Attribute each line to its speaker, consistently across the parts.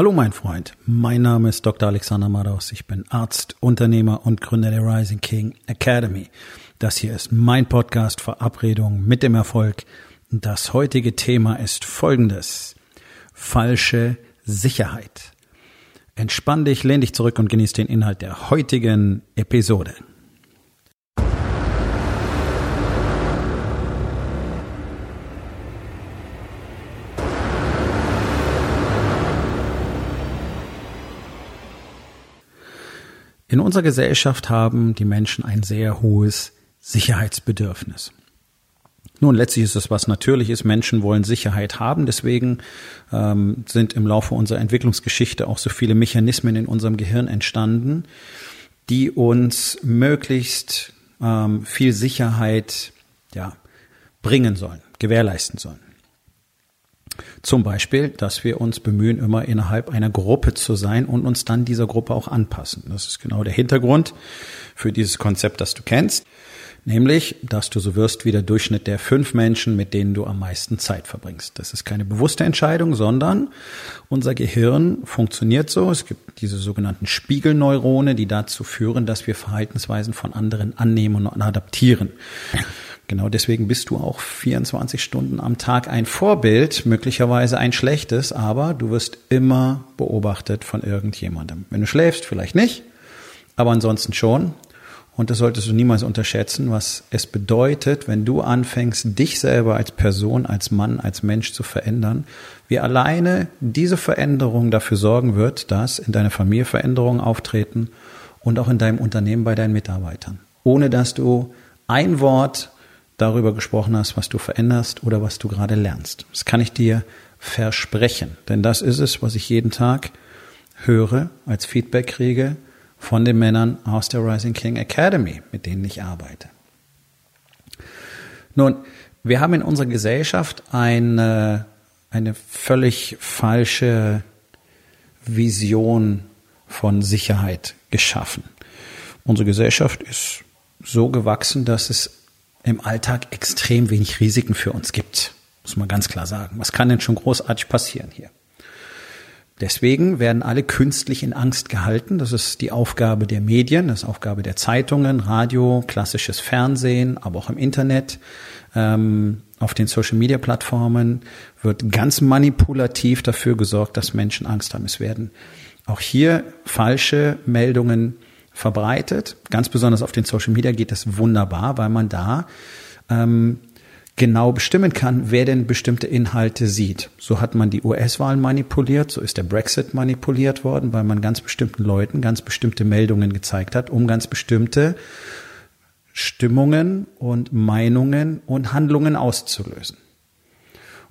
Speaker 1: Hallo mein Freund, mein Name ist Dr. Alexander Madaus. Ich bin Arzt, Unternehmer und Gründer der Rising King Academy. Das hier ist mein Podcast Verabredung mit dem Erfolg. Das heutige Thema ist folgendes. Falsche Sicherheit. Entspann dich, lehn dich zurück und genieß den Inhalt der heutigen Episode. In unserer Gesellschaft haben die Menschen ein sehr hohes Sicherheitsbedürfnis. Nun, letztlich ist es was Natürliches. Menschen wollen Sicherheit haben. Deswegen ähm, sind im Laufe unserer Entwicklungsgeschichte auch so viele Mechanismen in unserem Gehirn entstanden, die uns möglichst ähm, viel Sicherheit ja, bringen sollen, gewährleisten sollen. Zum Beispiel, dass wir uns bemühen, immer innerhalb einer Gruppe zu sein und uns dann dieser Gruppe auch anpassen. Das ist genau der Hintergrund für dieses Konzept, das du kennst. Nämlich, dass du so wirst wie der Durchschnitt der fünf Menschen, mit denen du am meisten Zeit verbringst. Das ist keine bewusste Entscheidung, sondern unser Gehirn funktioniert so. Es gibt diese sogenannten Spiegelneurone, die dazu führen, dass wir Verhaltensweisen von anderen annehmen und adaptieren. Genau deswegen bist du auch 24 Stunden am Tag ein Vorbild, möglicherweise ein schlechtes, aber du wirst immer beobachtet von irgendjemandem. Wenn du schläfst, vielleicht nicht, aber ansonsten schon. Und das solltest du niemals unterschätzen, was es bedeutet, wenn du anfängst, dich selber als Person, als Mann, als Mensch zu verändern, wie alleine diese Veränderung dafür sorgen wird, dass in deiner Familie Veränderungen auftreten und auch in deinem Unternehmen bei deinen Mitarbeitern. Ohne dass du ein Wort darüber gesprochen hast, was du veränderst oder was du gerade lernst. Das kann ich dir versprechen, denn das ist es, was ich jeden Tag höre, als Feedback kriege von den Männern aus der Rising King Academy, mit denen ich arbeite. Nun, wir haben in unserer Gesellschaft eine, eine völlig falsche Vision von Sicherheit geschaffen. Unsere Gesellschaft ist so gewachsen, dass es im Alltag extrem wenig Risiken für uns gibt. Muss man ganz klar sagen. Was kann denn schon großartig passieren hier? Deswegen werden alle künstlich in Angst gehalten. Das ist die Aufgabe der Medien, das ist Aufgabe der Zeitungen, Radio, klassisches Fernsehen, aber auch im Internet. Ähm, auf den Social-Media-Plattformen wird ganz manipulativ dafür gesorgt, dass Menschen Angst haben. Es werden auch hier falsche Meldungen verbreitet. Ganz besonders auf den Social Media geht das wunderbar, weil man da ähm, genau bestimmen kann, wer denn bestimmte Inhalte sieht. So hat man die US-Wahlen manipuliert, so ist der Brexit manipuliert worden, weil man ganz bestimmten Leuten ganz bestimmte Meldungen gezeigt hat, um ganz bestimmte Stimmungen und Meinungen und Handlungen auszulösen.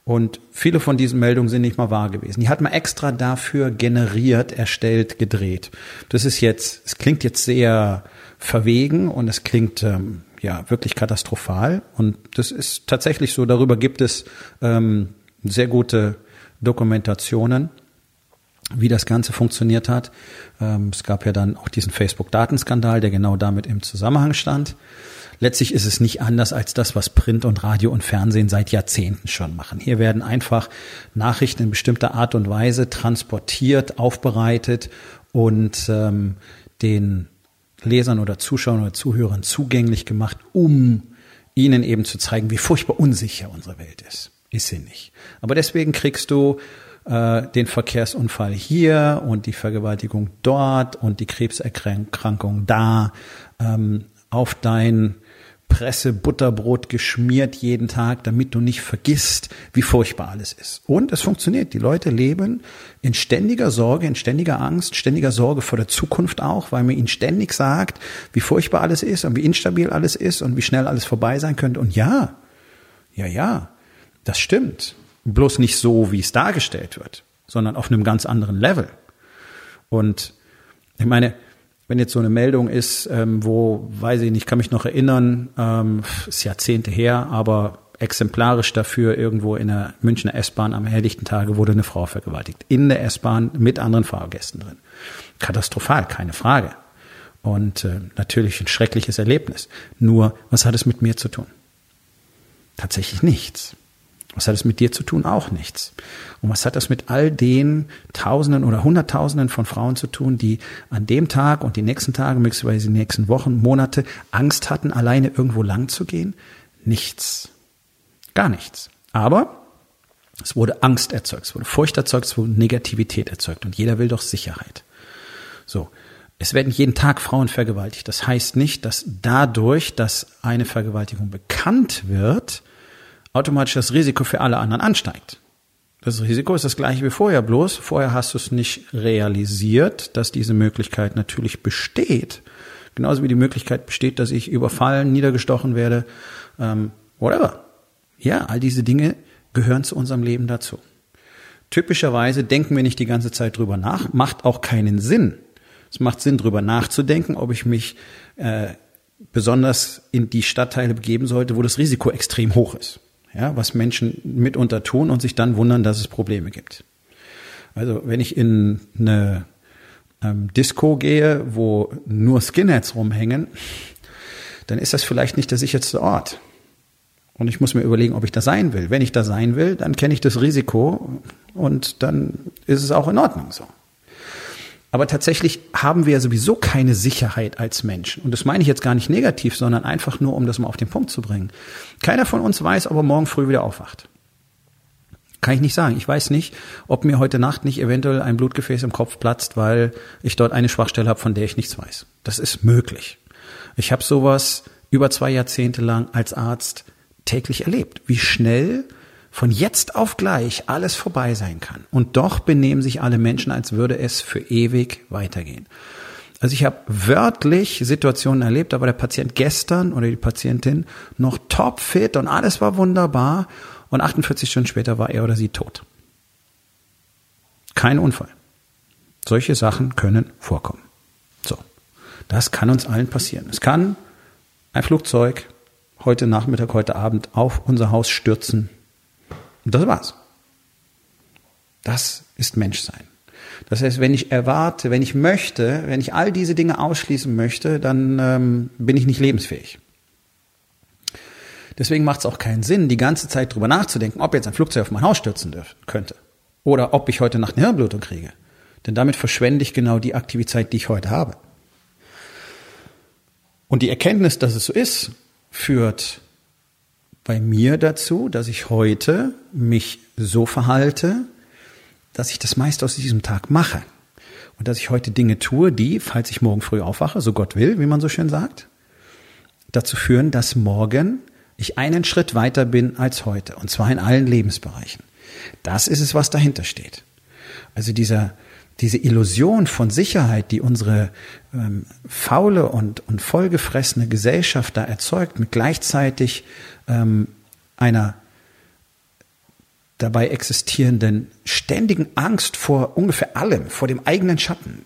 Speaker 1: Und viele von diesen Meldungen sind nicht mal wahr gewesen. Die hat man extra dafür generiert, erstellt, gedreht. Das ist jetzt, es klingt jetzt sehr verwegen und es klingt ähm, ja wirklich katastrophal. Und das ist tatsächlich so. Darüber gibt es ähm, sehr gute Dokumentationen wie das Ganze funktioniert hat. Ähm, es gab ja dann auch diesen Facebook-Datenskandal, der genau damit im Zusammenhang stand. Letztlich ist es nicht anders als das, was Print und Radio und Fernsehen seit Jahrzehnten schon machen. Hier werden einfach Nachrichten in bestimmter Art und Weise transportiert, aufbereitet und ähm, den Lesern oder Zuschauern oder Zuhörern zugänglich gemacht, um ihnen eben zu zeigen, wie furchtbar unsicher unsere Welt ist. Ist sie nicht. Aber deswegen kriegst du äh, den Verkehrsunfall hier und die Vergewaltigung dort und die Krebserkrankung da ähm, auf dein Presse Butterbrot geschmiert jeden Tag, damit du nicht vergisst, wie furchtbar alles ist. Und es funktioniert. Die Leute leben in ständiger Sorge, in ständiger Angst, ständiger Sorge vor der Zukunft auch, weil man ihnen ständig sagt, wie furchtbar alles ist und wie instabil alles ist und wie schnell alles vorbei sein könnte. Und ja, ja, ja, das stimmt. Bloß nicht so, wie es dargestellt wird, sondern auf einem ganz anderen Level. Und ich meine, wenn jetzt so eine Meldung ist, ähm, wo, weiß ich nicht, kann mich noch erinnern, ähm, ist Jahrzehnte her, aber exemplarisch dafür irgendwo in der Münchner S-Bahn am helllichten Tage wurde eine Frau vergewaltigt. In der S-Bahn mit anderen Fahrgästen drin. Katastrophal, keine Frage. Und äh, natürlich ein schreckliches Erlebnis. Nur, was hat es mit mir zu tun? Tatsächlich nichts. Was hat es mit dir zu tun? Auch nichts. Und was hat das mit all den Tausenden oder Hunderttausenden von Frauen zu tun, die an dem Tag und die nächsten Tage, möglicherweise die nächsten Wochen, Monate Angst hatten, alleine irgendwo lang zu gehen? Nichts. Gar nichts. Aber es wurde Angst erzeugt, es wurde Furcht erzeugt, es wurde Negativität erzeugt und jeder will doch Sicherheit. So. Es werden jeden Tag Frauen vergewaltigt. Das heißt nicht, dass dadurch, dass eine Vergewaltigung bekannt wird, automatisch das Risiko für alle anderen ansteigt. Das Risiko ist das gleiche wie vorher, bloß vorher hast du es nicht realisiert, dass diese Möglichkeit natürlich besteht. Genauso wie die Möglichkeit besteht, dass ich überfallen, niedergestochen werde, ähm, whatever. Ja, all diese Dinge gehören zu unserem Leben dazu. Typischerweise denken wir nicht die ganze Zeit drüber nach, macht auch keinen Sinn. Es macht Sinn, drüber nachzudenken, ob ich mich äh, besonders in die Stadtteile begeben sollte, wo das Risiko extrem hoch ist. Ja, was Menschen mitunter tun und sich dann wundern, dass es Probleme gibt. Also wenn ich in eine ähm, Disco gehe, wo nur Skinheads rumhängen, dann ist das vielleicht nicht der sicherste Ort. Und ich muss mir überlegen, ob ich da sein will. Wenn ich da sein will, dann kenne ich das Risiko und dann ist es auch in Ordnung so. Aber tatsächlich haben wir ja sowieso keine Sicherheit als Menschen. Und das meine ich jetzt gar nicht negativ, sondern einfach nur, um das mal auf den Punkt zu bringen. Keiner von uns weiß, ob er morgen früh wieder aufwacht. Kann ich nicht sagen. Ich weiß nicht, ob mir heute Nacht nicht eventuell ein Blutgefäß im Kopf platzt, weil ich dort eine Schwachstelle habe, von der ich nichts weiß. Das ist möglich. Ich habe sowas über zwei Jahrzehnte lang als Arzt täglich erlebt, wie schnell von jetzt auf gleich alles vorbei sein kann. Und doch benehmen sich alle Menschen, als würde es für ewig weitergehen. Also ich habe wörtlich Situationen erlebt, da war der Patient gestern oder die Patientin noch topfit und alles war wunderbar und 48 Stunden später war er oder sie tot. Kein Unfall. Solche Sachen können vorkommen. So. Das kann uns allen passieren. Es kann ein Flugzeug heute Nachmittag, heute Abend auf unser Haus stürzen. Und das war's. Das ist Menschsein. Das heißt, wenn ich erwarte, wenn ich möchte, wenn ich all diese Dinge ausschließen möchte, dann ähm, bin ich nicht lebensfähig. Deswegen macht es auch keinen Sinn, die ganze Zeit drüber nachzudenken, ob jetzt ein Flugzeug auf mein Haus stürzen dürfen, könnte. Oder ob ich heute Nacht eine Hirnblutung kriege. Denn damit verschwende ich genau die Aktivität, die ich heute habe. Und die Erkenntnis, dass es so ist, führt bei mir dazu, dass ich heute mich so verhalte, dass ich das meiste aus diesem Tag mache. Und dass ich heute Dinge tue, die, falls ich morgen früh aufwache, so Gott will, wie man so schön sagt, dazu führen, dass morgen ich einen Schritt weiter bin als heute. Und zwar in allen Lebensbereichen. Das ist es, was dahinter steht. Also dieser, diese Illusion von Sicherheit, die unsere ähm, faule und, und vollgefressene Gesellschaft da erzeugt, mit gleichzeitig ähm, einer dabei existierenden ständigen Angst vor ungefähr allem, vor dem eigenen Schatten.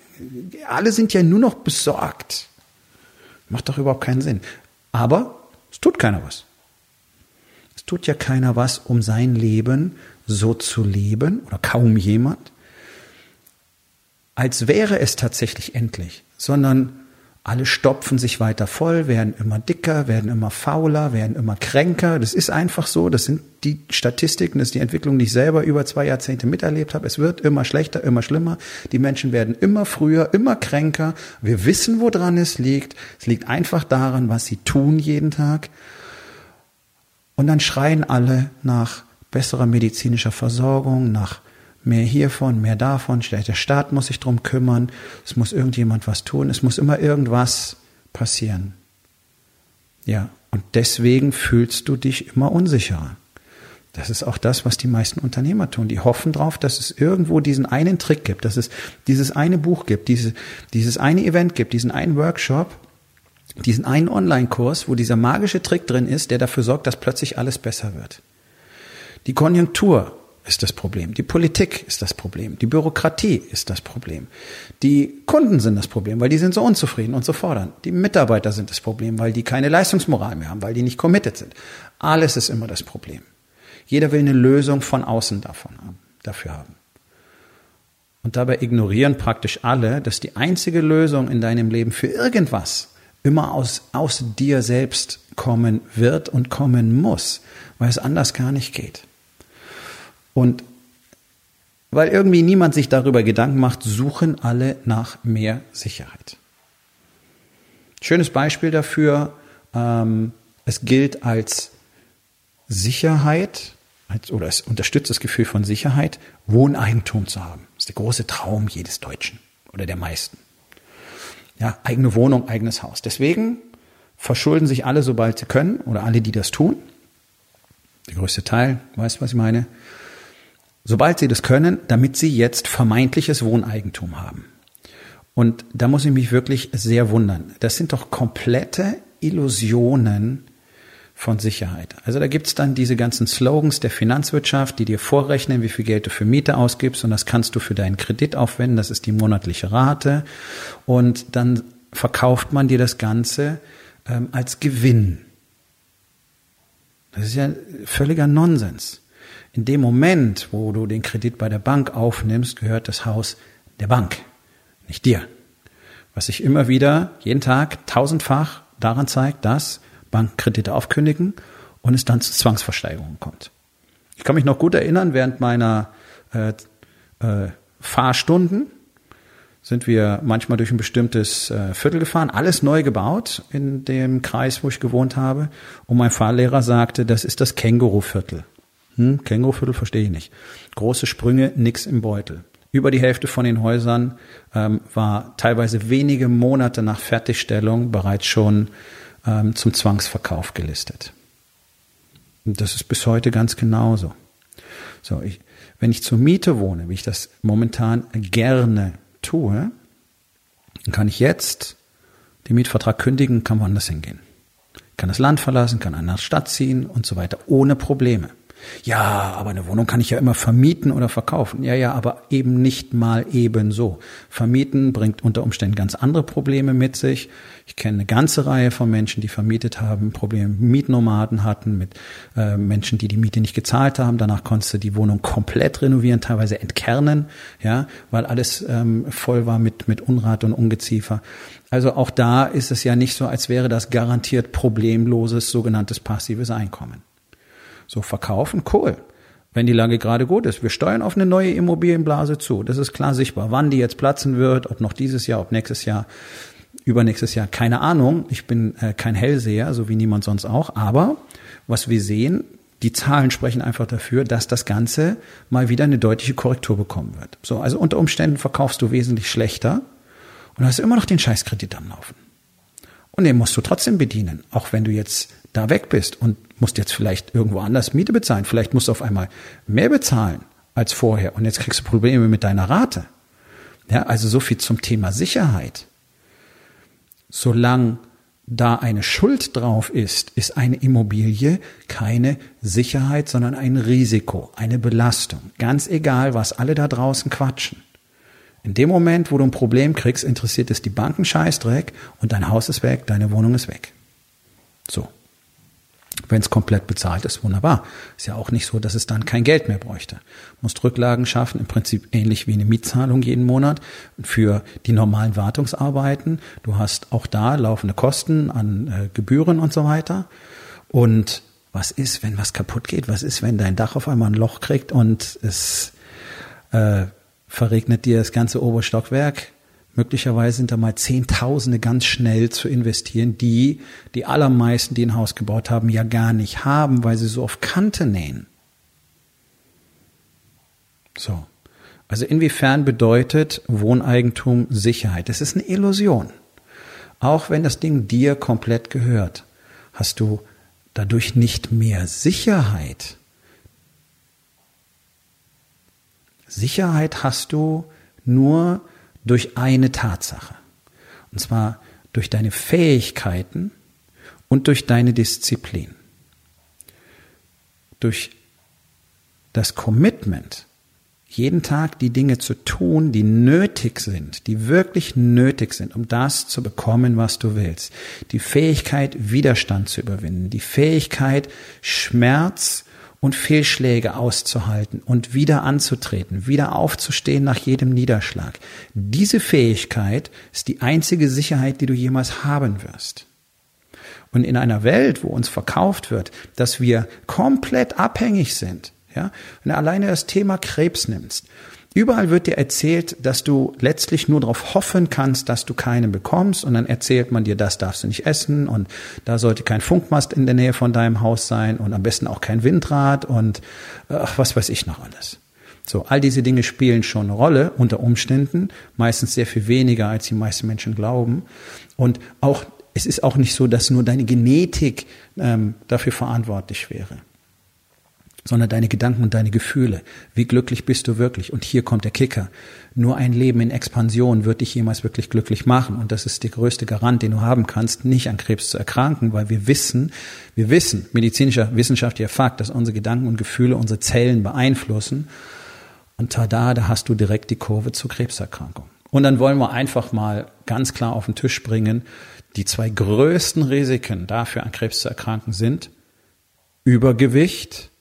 Speaker 1: Alle sind ja nur noch besorgt. Macht doch überhaupt keinen Sinn. Aber es tut keiner was. Es tut ja keiner was, um sein Leben so zu leben, oder kaum jemand, als wäre es tatsächlich endlich, sondern alle stopfen sich weiter voll, werden immer dicker, werden immer fauler, werden immer kränker. Das ist einfach so. Das sind die Statistiken, das ist die Entwicklung, die ich selber über zwei Jahrzehnte miterlebt habe. Es wird immer schlechter, immer schlimmer. Die Menschen werden immer früher, immer kränker. Wir wissen, woran es liegt. Es liegt einfach daran, was sie tun jeden Tag. Und dann schreien alle nach besserer medizinischer Versorgung, nach mehr hiervon, mehr davon, der Staat muss sich drum kümmern, es muss irgendjemand was tun, es muss immer irgendwas passieren. Ja, und deswegen fühlst du dich immer unsicherer. Das ist auch das, was die meisten Unternehmer tun. Die hoffen darauf, dass es irgendwo diesen einen Trick gibt, dass es dieses eine Buch gibt, diese, dieses eine Event gibt, diesen einen Workshop, diesen einen Online-Kurs, wo dieser magische Trick drin ist, der dafür sorgt, dass plötzlich alles besser wird. Die Konjunktur ist das Problem. Die Politik ist das Problem. Die Bürokratie ist das Problem. Die Kunden sind das Problem, weil die sind so unzufrieden und so fordern. Die Mitarbeiter sind das Problem, weil die keine Leistungsmoral mehr haben, weil die nicht committed sind. Alles ist immer das Problem. Jeder will eine Lösung von außen davon haben, dafür haben. Und dabei ignorieren praktisch alle, dass die einzige Lösung in deinem Leben für irgendwas immer aus, aus dir selbst kommen wird und kommen muss, weil es anders gar nicht geht. Und weil irgendwie niemand sich darüber Gedanken macht, suchen alle nach mehr Sicherheit. Schönes Beispiel dafür, ähm, es gilt als Sicherheit, als, oder es unterstützt das Gefühl von Sicherheit, Wohneigentum zu haben. Das ist der große Traum jedes Deutschen oder der meisten. Ja, eigene Wohnung, eigenes Haus. Deswegen verschulden sich alle, sobald sie können, oder alle, die das tun. Der größte Teil, weißt du, was ich meine? Sobald sie das können, damit sie jetzt vermeintliches Wohneigentum haben. Und da muss ich mich wirklich sehr wundern. Das sind doch komplette Illusionen von Sicherheit. Also da gibt's dann diese ganzen Slogans der Finanzwirtschaft, die dir vorrechnen, wie viel Geld du für Miete ausgibst und das kannst du für deinen Kredit aufwenden, das ist die monatliche Rate. Und dann verkauft man dir das Ganze ähm, als Gewinn. Das ist ja völliger Nonsens. In dem Moment, wo du den Kredit bei der Bank aufnimmst, gehört das Haus der Bank, nicht dir. Was sich immer wieder jeden Tag tausendfach daran zeigt, dass Bankkredite aufkündigen und es dann zu Zwangsversteigerungen kommt. Ich kann mich noch gut erinnern, während meiner äh, äh, Fahrstunden sind wir manchmal durch ein bestimmtes äh, Viertel gefahren, alles neu gebaut in dem Kreis, wo ich gewohnt habe. Und mein Fahrlehrer sagte, das ist das Känguruviertel. Hm, Känguruviertel verstehe ich nicht. Große Sprünge, nix im Beutel. Über die Hälfte von den Häusern ähm, war teilweise wenige Monate nach Fertigstellung bereits schon ähm, zum Zwangsverkauf gelistet. Und das ist bis heute ganz genauso. So, ich, wenn ich zur Miete wohne, wie ich das momentan gerne tue, dann kann ich jetzt den Mietvertrag kündigen, kann woanders hingehen. Kann das Land verlassen, kann in eine Stadt ziehen und so weiter, ohne Probleme. Ja, aber eine Wohnung kann ich ja immer vermieten oder verkaufen. Ja, ja, aber eben nicht mal ebenso. Vermieten bringt unter Umständen ganz andere Probleme mit sich. Ich kenne eine ganze Reihe von Menschen, die vermietet haben, Probleme mit Mietnomaden hatten, mit äh, Menschen, die die Miete nicht gezahlt haben. Danach konntest du die Wohnung komplett renovieren, teilweise entkernen, ja, weil alles ähm, voll war mit, mit Unrat und Ungeziefer. Also auch da ist es ja nicht so, als wäre das garantiert problemloses sogenanntes passives Einkommen. So verkaufen, cool. Wenn die Lage gerade gut ist. Wir steuern auf eine neue Immobilienblase zu. Das ist klar sichtbar. Wann die jetzt platzen wird, ob noch dieses Jahr, ob nächstes Jahr, übernächstes Jahr, keine Ahnung. Ich bin äh, kein Hellseher, so wie niemand sonst auch. Aber was wir sehen, die Zahlen sprechen einfach dafür, dass das Ganze mal wieder eine deutliche Korrektur bekommen wird. So, also unter Umständen verkaufst du wesentlich schlechter und hast immer noch den Scheißkredit am Laufen. Und den musst du trotzdem bedienen, auch wenn du jetzt da weg bist und musst jetzt vielleicht irgendwo anders Miete bezahlen. Vielleicht musst du auf einmal mehr bezahlen als vorher und jetzt kriegst du Probleme mit deiner Rate. Ja, also so viel zum Thema Sicherheit. Solange da eine Schuld drauf ist, ist eine Immobilie keine Sicherheit, sondern ein Risiko, eine Belastung. Ganz egal, was alle da draußen quatschen. In dem Moment, wo du ein Problem kriegst, interessiert es die Banken Scheißdreck und dein Haus ist weg, deine Wohnung ist weg. So. Wenn es komplett bezahlt ist, wunderbar. Ist ja auch nicht so, dass es dann kein Geld mehr bräuchte. Musst Rücklagen schaffen, im Prinzip ähnlich wie eine Mietzahlung jeden Monat für die normalen Wartungsarbeiten. Du hast auch da laufende Kosten an äh, Gebühren und so weiter. Und was ist, wenn was kaputt geht? Was ist, wenn dein Dach auf einmal ein Loch kriegt und es äh, verregnet dir das ganze Oberstockwerk? Möglicherweise sind da mal Zehntausende ganz schnell zu investieren, die die allermeisten, die ein Haus gebaut haben, ja gar nicht haben, weil sie so auf Kante nähen. So. Also inwiefern bedeutet Wohneigentum Sicherheit? Das ist eine Illusion. Auch wenn das Ding dir komplett gehört, hast du dadurch nicht mehr Sicherheit. Sicherheit hast du nur durch eine Tatsache. Und zwar durch deine Fähigkeiten und durch deine Disziplin. Durch das Commitment, jeden Tag die Dinge zu tun, die nötig sind, die wirklich nötig sind, um das zu bekommen, was du willst. Die Fähigkeit, Widerstand zu überwinden, die Fähigkeit, Schmerz und Fehlschläge auszuhalten und wieder anzutreten, wieder aufzustehen nach jedem Niederschlag. Diese Fähigkeit ist die einzige Sicherheit, die du jemals haben wirst. Und in einer Welt, wo uns verkauft wird, dass wir komplett abhängig sind, Ja? Wenn du alleine das Thema Krebs nimmst, Überall wird dir erzählt, dass du letztlich nur darauf hoffen kannst, dass du keinen bekommst. Und dann erzählt man dir, das darfst du nicht essen. Und da sollte kein Funkmast in der Nähe von deinem Haus sein. Und am besten auch kein Windrad. Und ach, was weiß ich noch alles. So, all diese Dinge spielen schon eine Rolle unter Umständen, meistens sehr viel weniger, als die meisten Menschen glauben. Und auch, es ist auch nicht so, dass nur deine Genetik ähm, dafür verantwortlich wäre sondern deine Gedanken und deine Gefühle. Wie glücklich bist du wirklich? Und hier kommt der Kicker. Nur ein Leben in Expansion wird dich jemals wirklich glücklich machen. Und das ist der größte Garant, den du haben kannst, nicht an Krebs zu erkranken, weil wir wissen, wir wissen, medizinischer, wissenschaftlicher Fakt, dass unsere Gedanken und Gefühle unsere Zellen beeinflussen. Und tada, da hast du direkt die Kurve zur Krebserkrankung. Und dann wollen wir einfach mal ganz klar auf den Tisch bringen, die zwei größten Risiken dafür an Krebs zu erkranken sind Übergewicht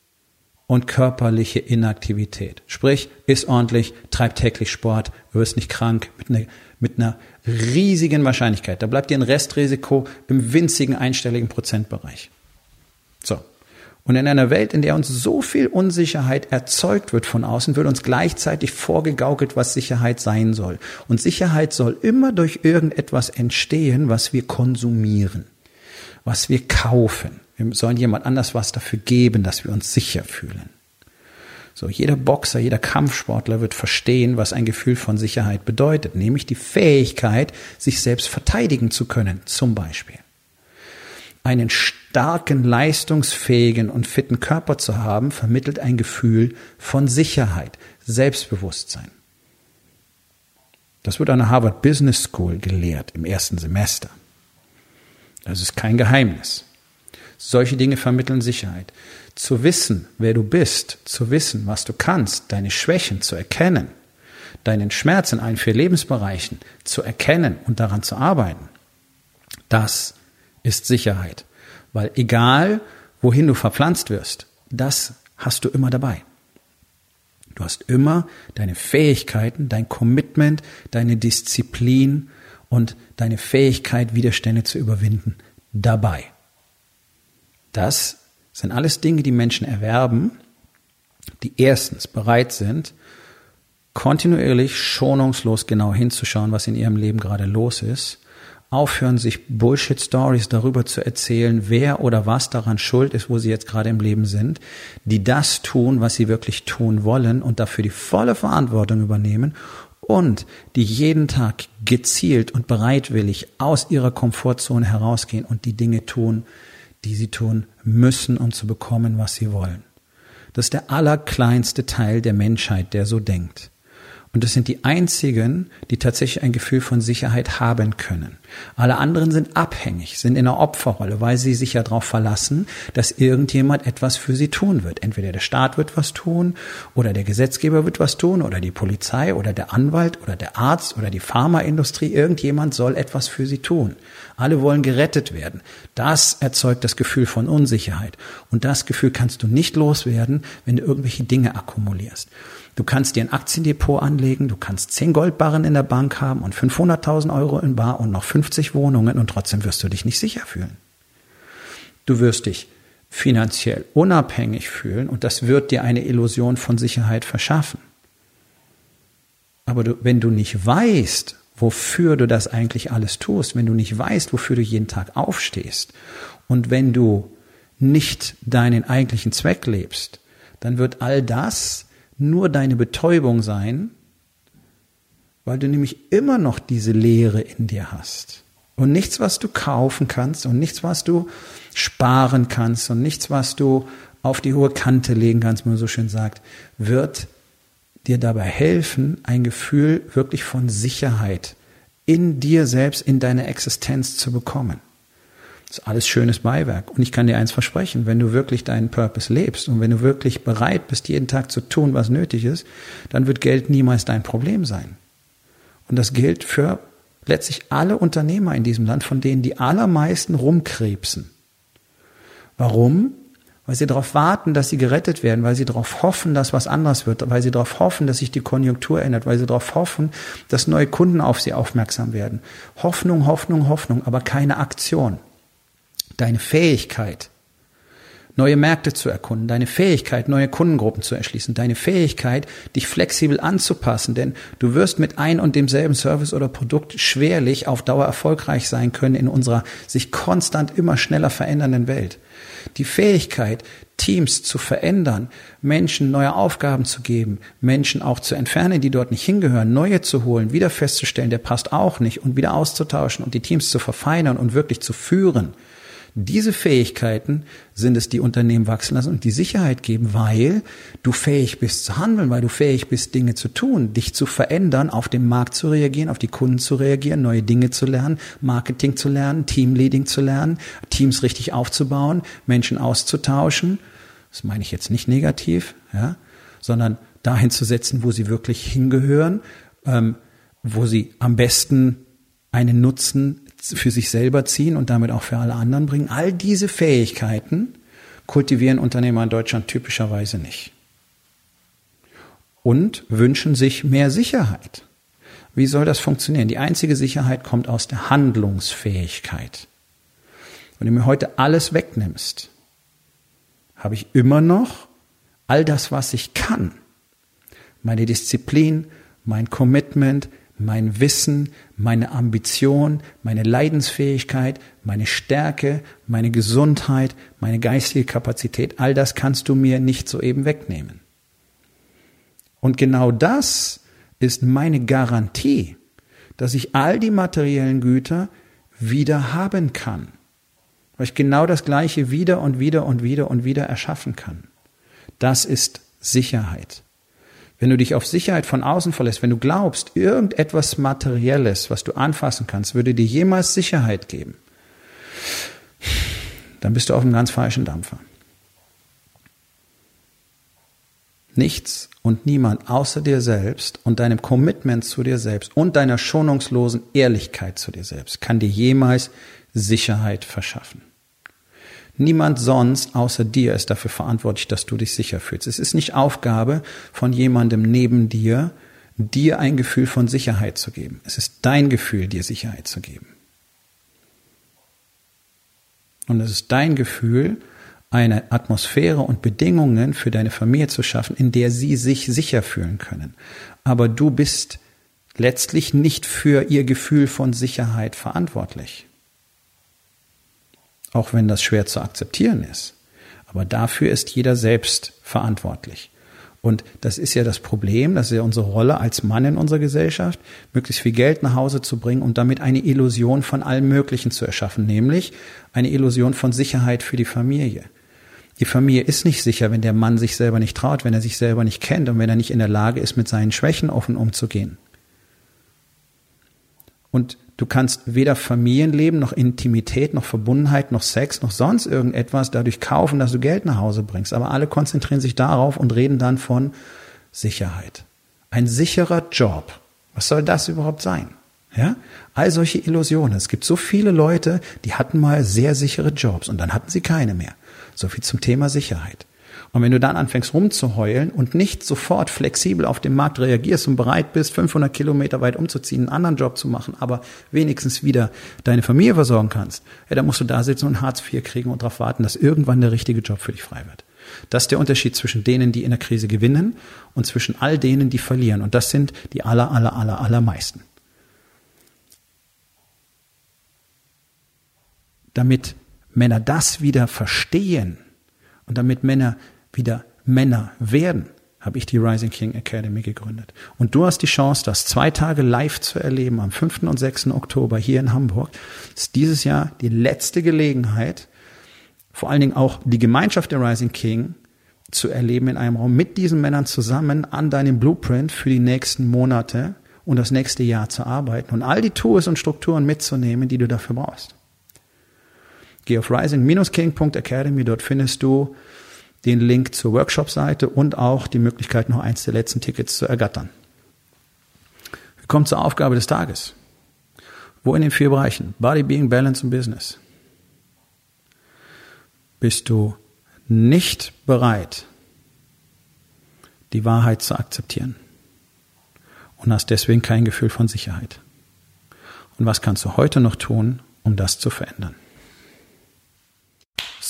Speaker 1: und körperliche Inaktivität. Sprich, iss ordentlich, treib täglich Sport, wirst nicht krank mit einer, mit einer riesigen Wahrscheinlichkeit. Da bleibt dir ein Restrisiko im winzigen einstelligen Prozentbereich. So. Und in einer Welt, in der uns so viel Unsicherheit erzeugt wird von außen, wird uns gleichzeitig vorgegaukelt, was Sicherheit sein soll. Und Sicherheit soll immer durch irgendetwas entstehen, was wir konsumieren, was wir kaufen. Wir sollen jemand anders was dafür geben, dass wir uns sicher fühlen. So, jeder Boxer, jeder Kampfsportler wird verstehen, was ein Gefühl von Sicherheit bedeutet, nämlich die Fähigkeit, sich selbst verteidigen zu können, zum Beispiel. Einen starken, leistungsfähigen und fitten Körper zu haben, vermittelt ein Gefühl von Sicherheit, Selbstbewusstsein. Das wird an der Harvard Business School gelehrt im ersten Semester. Das ist kein Geheimnis. Solche Dinge vermitteln Sicherheit. Zu wissen, wer du bist, zu wissen, was du kannst, deine Schwächen zu erkennen, deinen Schmerz in allen vier Lebensbereichen zu erkennen und daran zu arbeiten, das ist Sicherheit. Weil egal, wohin du verpflanzt wirst, das hast du immer dabei. Du hast immer deine Fähigkeiten, dein Commitment, deine Disziplin und deine Fähigkeit, Widerstände zu überwinden, dabei. Das sind alles Dinge, die Menschen erwerben, die erstens bereit sind, kontinuierlich schonungslos genau hinzuschauen, was in ihrem Leben gerade los ist, aufhören, sich Bullshit-Stories darüber zu erzählen, wer oder was daran schuld ist, wo sie jetzt gerade im Leben sind, die das tun, was sie wirklich tun wollen und dafür die volle Verantwortung übernehmen und die jeden Tag gezielt und bereitwillig aus ihrer Komfortzone herausgehen und die Dinge tun, die sie tun müssen, um zu bekommen, was sie wollen. Das ist der allerkleinste Teil der Menschheit, der so denkt. Und das sind die einzigen, die tatsächlich ein Gefühl von Sicherheit haben können. Alle anderen sind abhängig, sind in einer Opferrolle, weil sie sich ja darauf verlassen, dass irgendjemand etwas für sie tun wird. Entweder der Staat wird was tun, oder der Gesetzgeber wird was tun, oder die Polizei, oder der Anwalt, oder der Arzt, oder die Pharmaindustrie. Irgendjemand soll etwas für sie tun. Alle wollen gerettet werden. Das erzeugt das Gefühl von Unsicherheit. Und das Gefühl kannst du nicht loswerden, wenn du irgendwelche Dinge akkumulierst. Du kannst dir ein Aktiendepot anlegen, du kannst 10 Goldbarren in der Bank haben und 500.000 Euro in Bar und noch 50 Wohnungen und trotzdem wirst du dich nicht sicher fühlen. Du wirst dich finanziell unabhängig fühlen und das wird dir eine Illusion von Sicherheit verschaffen. Aber du, wenn du nicht weißt, wofür du das eigentlich alles tust, wenn du nicht weißt, wofür du jeden Tag aufstehst und wenn du nicht deinen eigentlichen Zweck lebst, dann wird all das nur deine Betäubung sein, weil du nämlich immer noch diese Leere in dir hast. Und nichts, was du kaufen kannst und nichts, was du sparen kannst und nichts, was du auf die hohe Kante legen kannst, wie man so schön sagt, wird dir dabei helfen, ein Gefühl wirklich von Sicherheit in dir selbst, in deiner Existenz zu bekommen. Das ist alles schönes Beiwerk. Und ich kann dir eins versprechen, wenn du wirklich deinen Purpose lebst und wenn du wirklich bereit bist, jeden Tag zu tun, was nötig ist, dann wird Geld niemals dein Problem sein. Und das gilt für letztlich alle Unternehmer in diesem Land, von denen die allermeisten rumkrebsen. Warum? Weil sie darauf warten, dass sie gerettet werden, weil sie darauf hoffen, dass was anders wird, weil sie darauf hoffen, dass sich die Konjunktur ändert, weil sie darauf hoffen, dass neue Kunden auf sie aufmerksam werden. Hoffnung, Hoffnung, Hoffnung, aber keine Aktion deine Fähigkeit, neue Märkte zu erkunden, deine Fähigkeit, neue Kundengruppen zu erschließen, deine Fähigkeit, dich flexibel anzupassen, denn du wirst mit ein und demselben Service oder Produkt schwerlich auf Dauer erfolgreich sein können in unserer sich konstant immer schneller verändernden Welt. Die Fähigkeit, Teams zu verändern, Menschen neue Aufgaben zu geben, Menschen auch zu entfernen, die dort nicht hingehören, neue zu holen, wieder festzustellen, der passt auch nicht und wieder auszutauschen und die Teams zu verfeinern und wirklich zu führen. Diese Fähigkeiten sind es, die Unternehmen wachsen lassen und die Sicherheit geben, weil du fähig bist zu handeln, weil du fähig bist, Dinge zu tun, dich zu verändern, auf den Markt zu reagieren, auf die Kunden zu reagieren, neue Dinge zu lernen, Marketing zu lernen, Teamleading zu lernen, Teams richtig aufzubauen, Menschen auszutauschen. Das meine ich jetzt nicht negativ, ja, sondern dahin zu setzen, wo sie wirklich hingehören, ähm, wo sie am besten einen Nutzen für sich selber ziehen und damit auch für alle anderen bringen. All diese Fähigkeiten kultivieren Unternehmer in Deutschland typischerweise nicht. Und wünschen sich mehr Sicherheit. Wie soll das funktionieren? Die einzige Sicherheit kommt aus der Handlungsfähigkeit. Wenn du mir heute alles wegnimmst, habe ich immer noch all das, was ich kann. Meine Disziplin, mein Commitment, mein Wissen, meine Ambition, meine Leidensfähigkeit, meine Stärke, meine Gesundheit, meine geistige Kapazität, all das kannst du mir nicht soeben wegnehmen. Und genau das ist meine Garantie, dass ich all die materiellen Güter wieder haben kann. Weil ich genau das Gleiche wieder und wieder und wieder und wieder erschaffen kann. Das ist Sicherheit. Wenn du dich auf Sicherheit von außen verlässt, wenn du glaubst, irgendetwas Materielles, was du anfassen kannst, würde dir jemals Sicherheit geben, dann bist du auf einem ganz falschen Dampfer. Nichts und niemand außer dir selbst und deinem Commitment zu dir selbst und deiner schonungslosen Ehrlichkeit zu dir selbst kann dir jemals Sicherheit verschaffen. Niemand sonst außer dir ist dafür verantwortlich, dass du dich sicher fühlst. Es ist nicht Aufgabe von jemandem neben dir, dir ein Gefühl von Sicherheit zu geben. Es ist dein Gefühl, dir Sicherheit zu geben. Und es ist dein Gefühl, eine Atmosphäre und Bedingungen für deine Familie zu schaffen, in der sie sich sicher fühlen können. Aber du bist letztlich nicht für ihr Gefühl von Sicherheit verantwortlich auch wenn das schwer zu akzeptieren ist. Aber dafür ist jeder selbst verantwortlich. Und das ist ja das Problem, das ist ja unsere Rolle als Mann in unserer Gesellschaft, möglichst viel Geld nach Hause zu bringen und damit eine Illusion von allem Möglichen zu erschaffen, nämlich eine Illusion von Sicherheit für die Familie. Die Familie ist nicht sicher, wenn der Mann sich selber nicht traut, wenn er sich selber nicht kennt und wenn er nicht in der Lage ist, mit seinen Schwächen offen umzugehen. Und Du kannst weder Familienleben noch Intimität noch Verbundenheit noch Sex noch sonst irgendetwas dadurch kaufen, dass du Geld nach Hause bringst. Aber alle konzentrieren sich darauf und reden dann von Sicherheit. Ein sicherer Job. Was soll das überhaupt sein? Ja? All solche Illusionen. Es gibt so viele Leute, die hatten mal sehr sichere Jobs und dann hatten sie keine mehr. So viel zum Thema Sicherheit. Und wenn du dann anfängst rumzuheulen und nicht sofort flexibel auf den Markt reagierst und bereit bist, 500 Kilometer weit umzuziehen, einen anderen Job zu machen, aber wenigstens wieder deine Familie versorgen kannst, ja, dann musst du da sitzen und Hartz IV kriegen und darauf warten, dass irgendwann der richtige Job für dich frei wird. Das ist der Unterschied zwischen denen, die in der Krise gewinnen und zwischen all denen, die verlieren. Und das sind die aller, aller, aller, allermeisten. Damit Männer das wieder verstehen und damit Männer wieder Männer werden, habe ich die Rising King Academy gegründet. Und du hast die Chance, das zwei Tage live zu erleben am 5. und 6. Oktober hier in Hamburg. Ist dieses Jahr die letzte Gelegenheit, vor allen Dingen auch die Gemeinschaft der Rising King zu erleben in einem Raum mit diesen Männern zusammen an deinem Blueprint für die nächsten Monate und das nächste Jahr zu arbeiten und all die Tools und Strukturen mitzunehmen, die du dafür brauchst. Geh auf rising-king.academy, dort findest du den Link zur Workshop-Seite und auch die Möglichkeit, noch eins der letzten Tickets zu ergattern. Wir kommen zur Aufgabe des Tages. Wo in den vier Bereichen? Body, Being, Balance und Business. Bist du nicht bereit, die Wahrheit zu akzeptieren und hast deswegen kein Gefühl von Sicherheit? Und was kannst du heute noch tun, um das zu verändern?